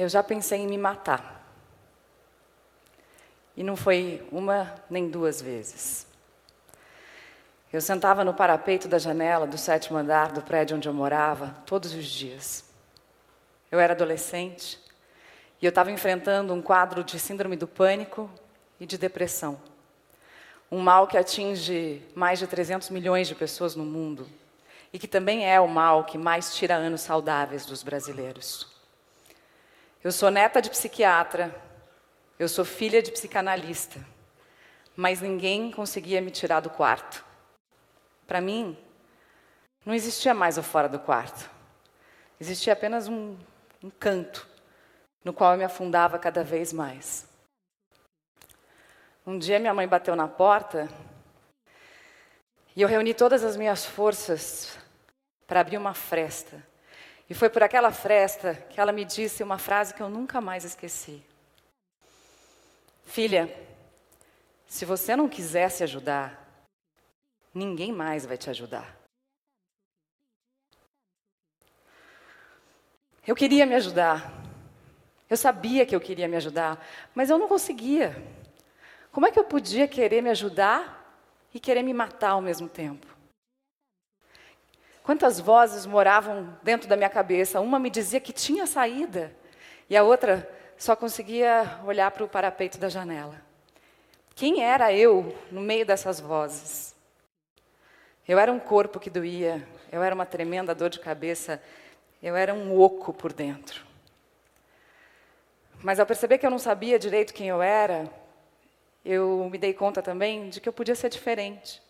eu já pensei em me matar. E não foi uma nem duas vezes. Eu sentava no parapeito da janela do sétimo andar do prédio onde eu morava todos os dias. Eu era adolescente e eu estava enfrentando um quadro de síndrome do pânico e de depressão. Um mal que atinge mais de 300 milhões de pessoas no mundo e que também é o mal que mais tira anos saudáveis dos brasileiros. Eu sou neta de psiquiatra, eu sou filha de psicanalista, mas ninguém conseguia me tirar do quarto. Para mim, não existia mais o fora do quarto. Existia apenas um, um canto no qual eu me afundava cada vez mais. Um dia minha mãe bateu na porta e eu reuni todas as minhas forças para abrir uma fresta. E foi por aquela fresta que ela me disse uma frase que eu nunca mais esqueci. Filha, se você não quiser se ajudar, ninguém mais vai te ajudar. Eu queria me ajudar. Eu sabia que eu queria me ajudar, mas eu não conseguia. Como é que eu podia querer me ajudar e querer me matar ao mesmo tempo? Quantas vozes moravam dentro da minha cabeça? Uma me dizia que tinha saída, e a outra só conseguia olhar para o parapeito da janela. Quem era eu no meio dessas vozes? Eu era um corpo que doía, eu era uma tremenda dor de cabeça, eu era um oco por dentro. Mas ao perceber que eu não sabia direito quem eu era, eu me dei conta também de que eu podia ser diferente,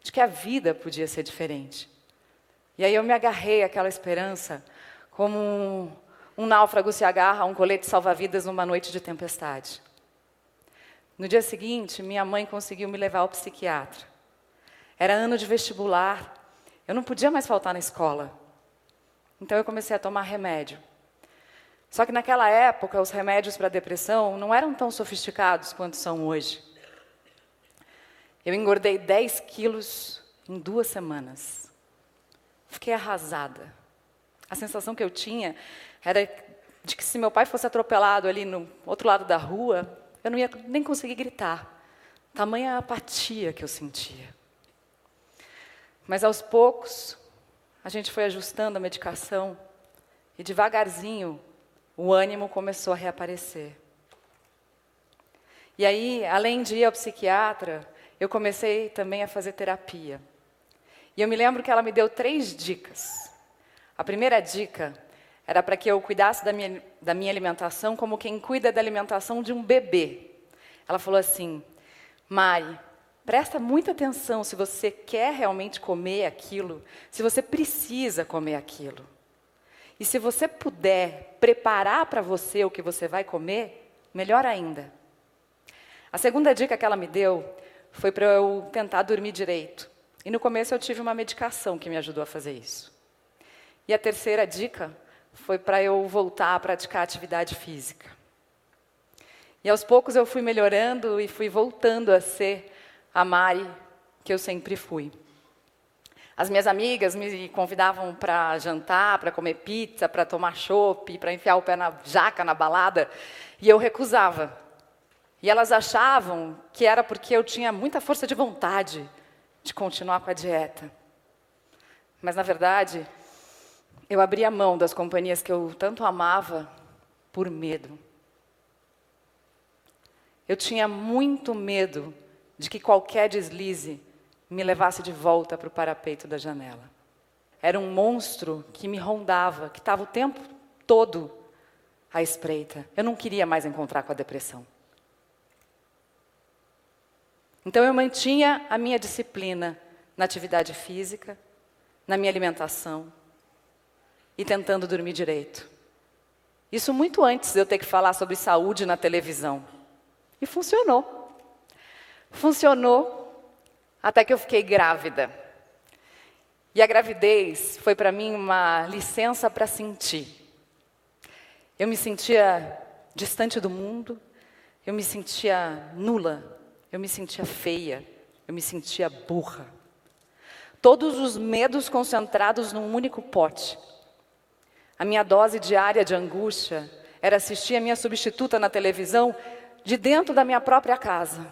de que a vida podia ser diferente. E aí eu me agarrei àquela esperança como um náufrago se agarra a um colete salva-vidas numa noite de tempestade. No dia seguinte, minha mãe conseguiu me levar ao psiquiatra. Era ano de vestibular, eu não podia mais faltar na escola. Então eu comecei a tomar remédio. Só que naquela época, os remédios para depressão não eram tão sofisticados quanto são hoje. Eu engordei 10 quilos em duas semanas. Fiquei arrasada. A sensação que eu tinha era de que se meu pai fosse atropelado ali no outro lado da rua, eu não ia nem conseguir gritar. Tamanha apatia que eu sentia. Mas aos poucos, a gente foi ajustando a medicação e devagarzinho o ânimo começou a reaparecer. E aí, além de ir ao psiquiatra, eu comecei também a fazer terapia. E eu me lembro que ela me deu três dicas. A primeira dica era para que eu cuidasse da minha, da minha alimentação como quem cuida da alimentação de um bebê. Ela falou assim: Mari, presta muita atenção se você quer realmente comer aquilo, se você precisa comer aquilo. E se você puder preparar para você o que você vai comer, melhor ainda. A segunda dica que ela me deu foi para eu tentar dormir direito. E no começo eu tive uma medicação que me ajudou a fazer isso. E a terceira dica foi para eu voltar a praticar atividade física. E aos poucos eu fui melhorando e fui voltando a ser a Mari que eu sempre fui. As minhas amigas me convidavam para jantar, para comer pizza, para tomar chopp, para enfiar o pé na jaca na balada, e eu recusava. E elas achavam que era porque eu tinha muita força de vontade de continuar com a dieta. Mas na verdade, eu abria mão das companhias que eu tanto amava por medo. Eu tinha muito medo de que qualquer deslize me levasse de volta para o parapeito da janela. Era um monstro que me rondava, que estava o tempo todo à espreita. Eu não queria mais encontrar com a depressão. Então eu mantinha a minha disciplina na atividade física, na minha alimentação, e tentando dormir direito. Isso muito antes de eu ter que falar sobre saúde na televisão. E funcionou. Funcionou até que eu fiquei grávida. E a gravidez foi para mim uma licença para sentir. Eu me sentia distante do mundo, eu me sentia nula, eu me sentia feia, eu me sentia burra. Todos os medos concentrados num único pote. A minha dose diária de angústia era assistir a minha substituta na televisão de dentro da minha própria casa.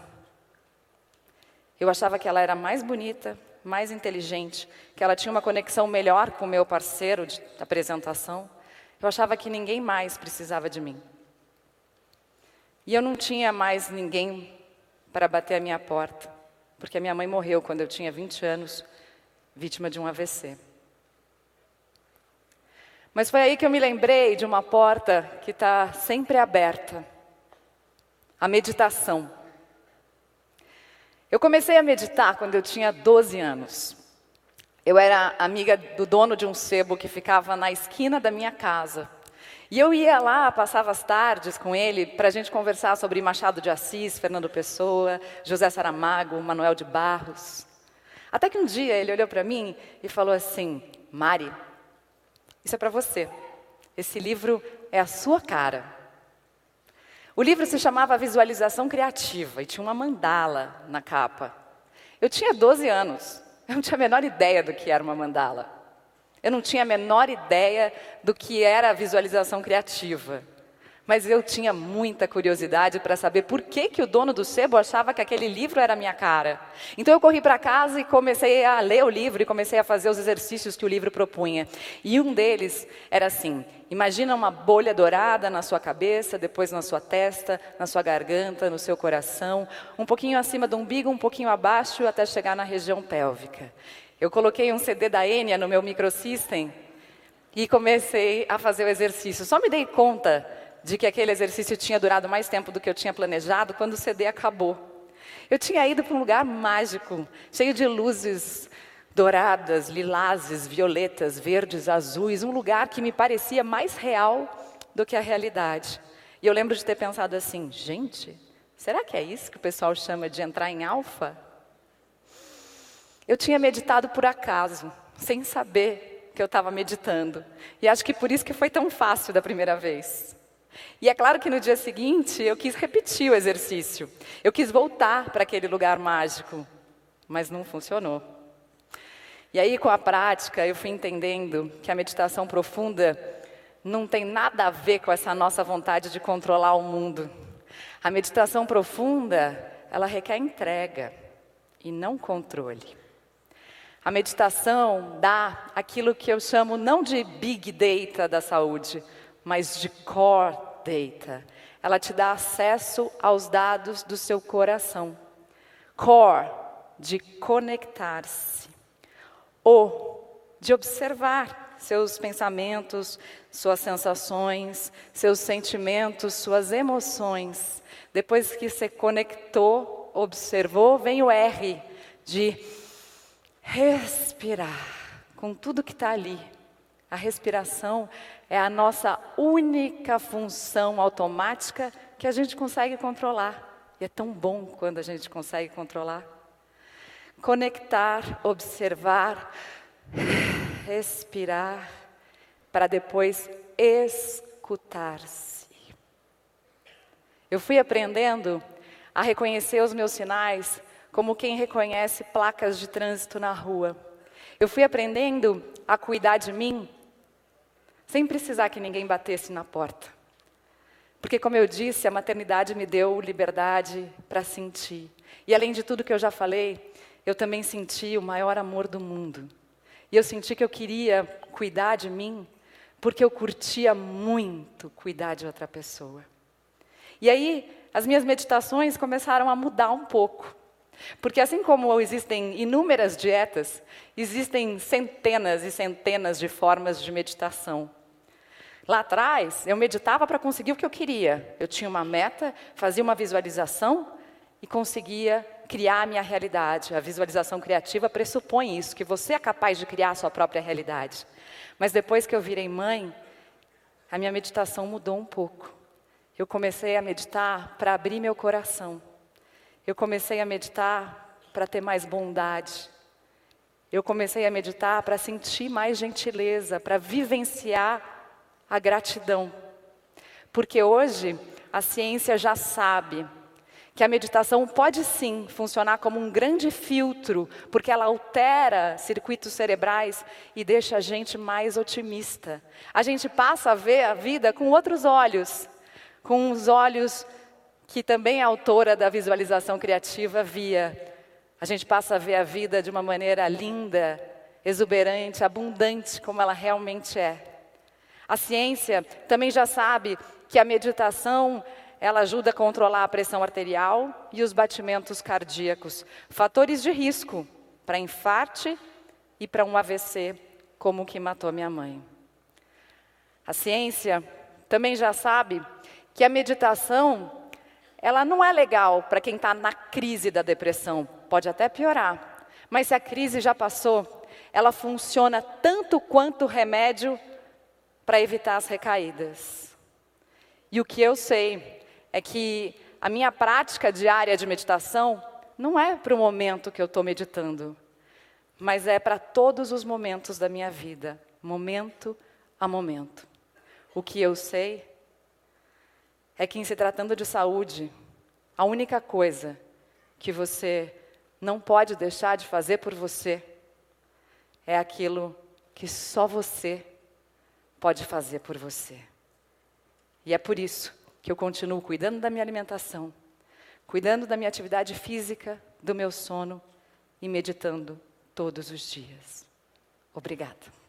Eu achava que ela era mais bonita, mais inteligente, que ela tinha uma conexão melhor com o meu parceiro de apresentação. Eu achava que ninguém mais precisava de mim. E eu não tinha mais ninguém para bater a minha porta, porque a minha mãe morreu quando eu tinha 20 anos, vítima de um AVC. Mas foi aí que eu me lembrei de uma porta que está sempre aberta a meditação. Eu comecei a meditar quando eu tinha 12 anos. Eu era amiga do dono de um sebo que ficava na esquina da minha casa. E eu ia lá, passava as tardes com ele para a gente conversar sobre Machado de Assis, Fernando Pessoa, José Saramago, Manuel de Barros. Até que um dia ele olhou para mim e falou assim: Mari, isso é para você. Esse livro é a sua cara. O livro se chamava Visualização Criativa e tinha uma mandala na capa. Eu tinha 12 anos, eu não tinha a menor ideia do que era uma mandala. Eu não tinha a menor ideia do que era a visualização criativa. Mas eu tinha muita curiosidade para saber por que, que o dono do sebo achava que aquele livro era minha cara. Então eu corri para casa e comecei a ler o livro e comecei a fazer os exercícios que o livro propunha. E um deles era assim: imagina uma bolha dourada na sua cabeça, depois na sua testa, na sua garganta, no seu coração, um pouquinho acima do umbigo, um pouquinho abaixo, até chegar na região pélvica. Eu coloquei um CD da Enya no meu microsystem e comecei a fazer o exercício. Só me dei conta de que aquele exercício tinha durado mais tempo do que eu tinha planejado quando o CD acabou. Eu tinha ido para um lugar mágico, cheio de luzes douradas, lilazes, violetas, verdes, azuis, um lugar que me parecia mais real do que a realidade. E eu lembro de ter pensado assim: gente, será que é isso que o pessoal chama de entrar em alfa? Eu tinha meditado por acaso, sem saber que eu estava meditando. E acho que por isso que foi tão fácil da primeira vez. E é claro que no dia seguinte eu quis repetir o exercício. Eu quis voltar para aquele lugar mágico, mas não funcionou. E aí, com a prática, eu fui entendendo que a meditação profunda não tem nada a ver com essa nossa vontade de controlar o mundo. A meditação profunda, ela requer entrega e não controle. A meditação dá aquilo que eu chamo não de big data da saúde, mas de core data. Ela te dá acesso aos dados do seu coração. Core, de conectar-se. O, de observar seus pensamentos, suas sensações, seus sentimentos, suas emoções. Depois que você conectou, observou, vem o R, de respirar com tudo que está ali. A respiração é a nossa única função automática que a gente consegue controlar. E é tão bom quando a gente consegue controlar. Conectar, observar, respirar, para depois escutar-se. Eu fui aprendendo a reconhecer os meus sinais como quem reconhece placas de trânsito na rua. Eu fui aprendendo a cuidar de mim sem precisar que ninguém batesse na porta. Porque, como eu disse, a maternidade me deu liberdade para sentir. E além de tudo que eu já falei, eu também senti o maior amor do mundo. E eu senti que eu queria cuidar de mim, porque eu curtia muito cuidar de outra pessoa. E aí, as minhas meditações começaram a mudar um pouco. Porque assim como existem inúmeras dietas, existem centenas e centenas de formas de meditação. Lá atrás, eu meditava para conseguir o que eu queria. Eu tinha uma meta, fazia uma visualização e conseguia criar a minha realidade. A visualização criativa pressupõe isso, que você é capaz de criar a sua própria realidade. Mas depois que eu virei mãe, a minha meditação mudou um pouco. Eu comecei a meditar para abrir meu coração. Eu comecei a meditar para ter mais bondade. Eu comecei a meditar para sentir mais gentileza, para vivenciar a gratidão. Porque hoje a ciência já sabe que a meditação pode sim funcionar como um grande filtro, porque ela altera circuitos cerebrais e deixa a gente mais otimista. A gente passa a ver a vida com outros olhos, com os olhos que também a autora da visualização criativa via. A gente passa a ver a vida de uma maneira linda, exuberante, abundante, como ela realmente é. A ciência também já sabe que a meditação ela ajuda a controlar a pressão arterial e os batimentos cardíacos, fatores de risco para infarte e para um AVC, como o que matou minha mãe. A ciência também já sabe que a meditação ela não é legal para quem está na crise da depressão, pode até piorar. Mas se a crise já passou, ela funciona tanto quanto o remédio para evitar as recaídas. E o que eu sei é que a minha prática diária de meditação não é para o momento que eu estou meditando, mas é para todos os momentos da minha vida, momento a momento. O que eu sei é que, em se tratando de saúde, a única coisa que você não pode deixar de fazer por você é aquilo que só você pode fazer por você. E é por isso que eu continuo cuidando da minha alimentação, cuidando da minha atividade física, do meu sono e meditando todos os dias. Obrigada.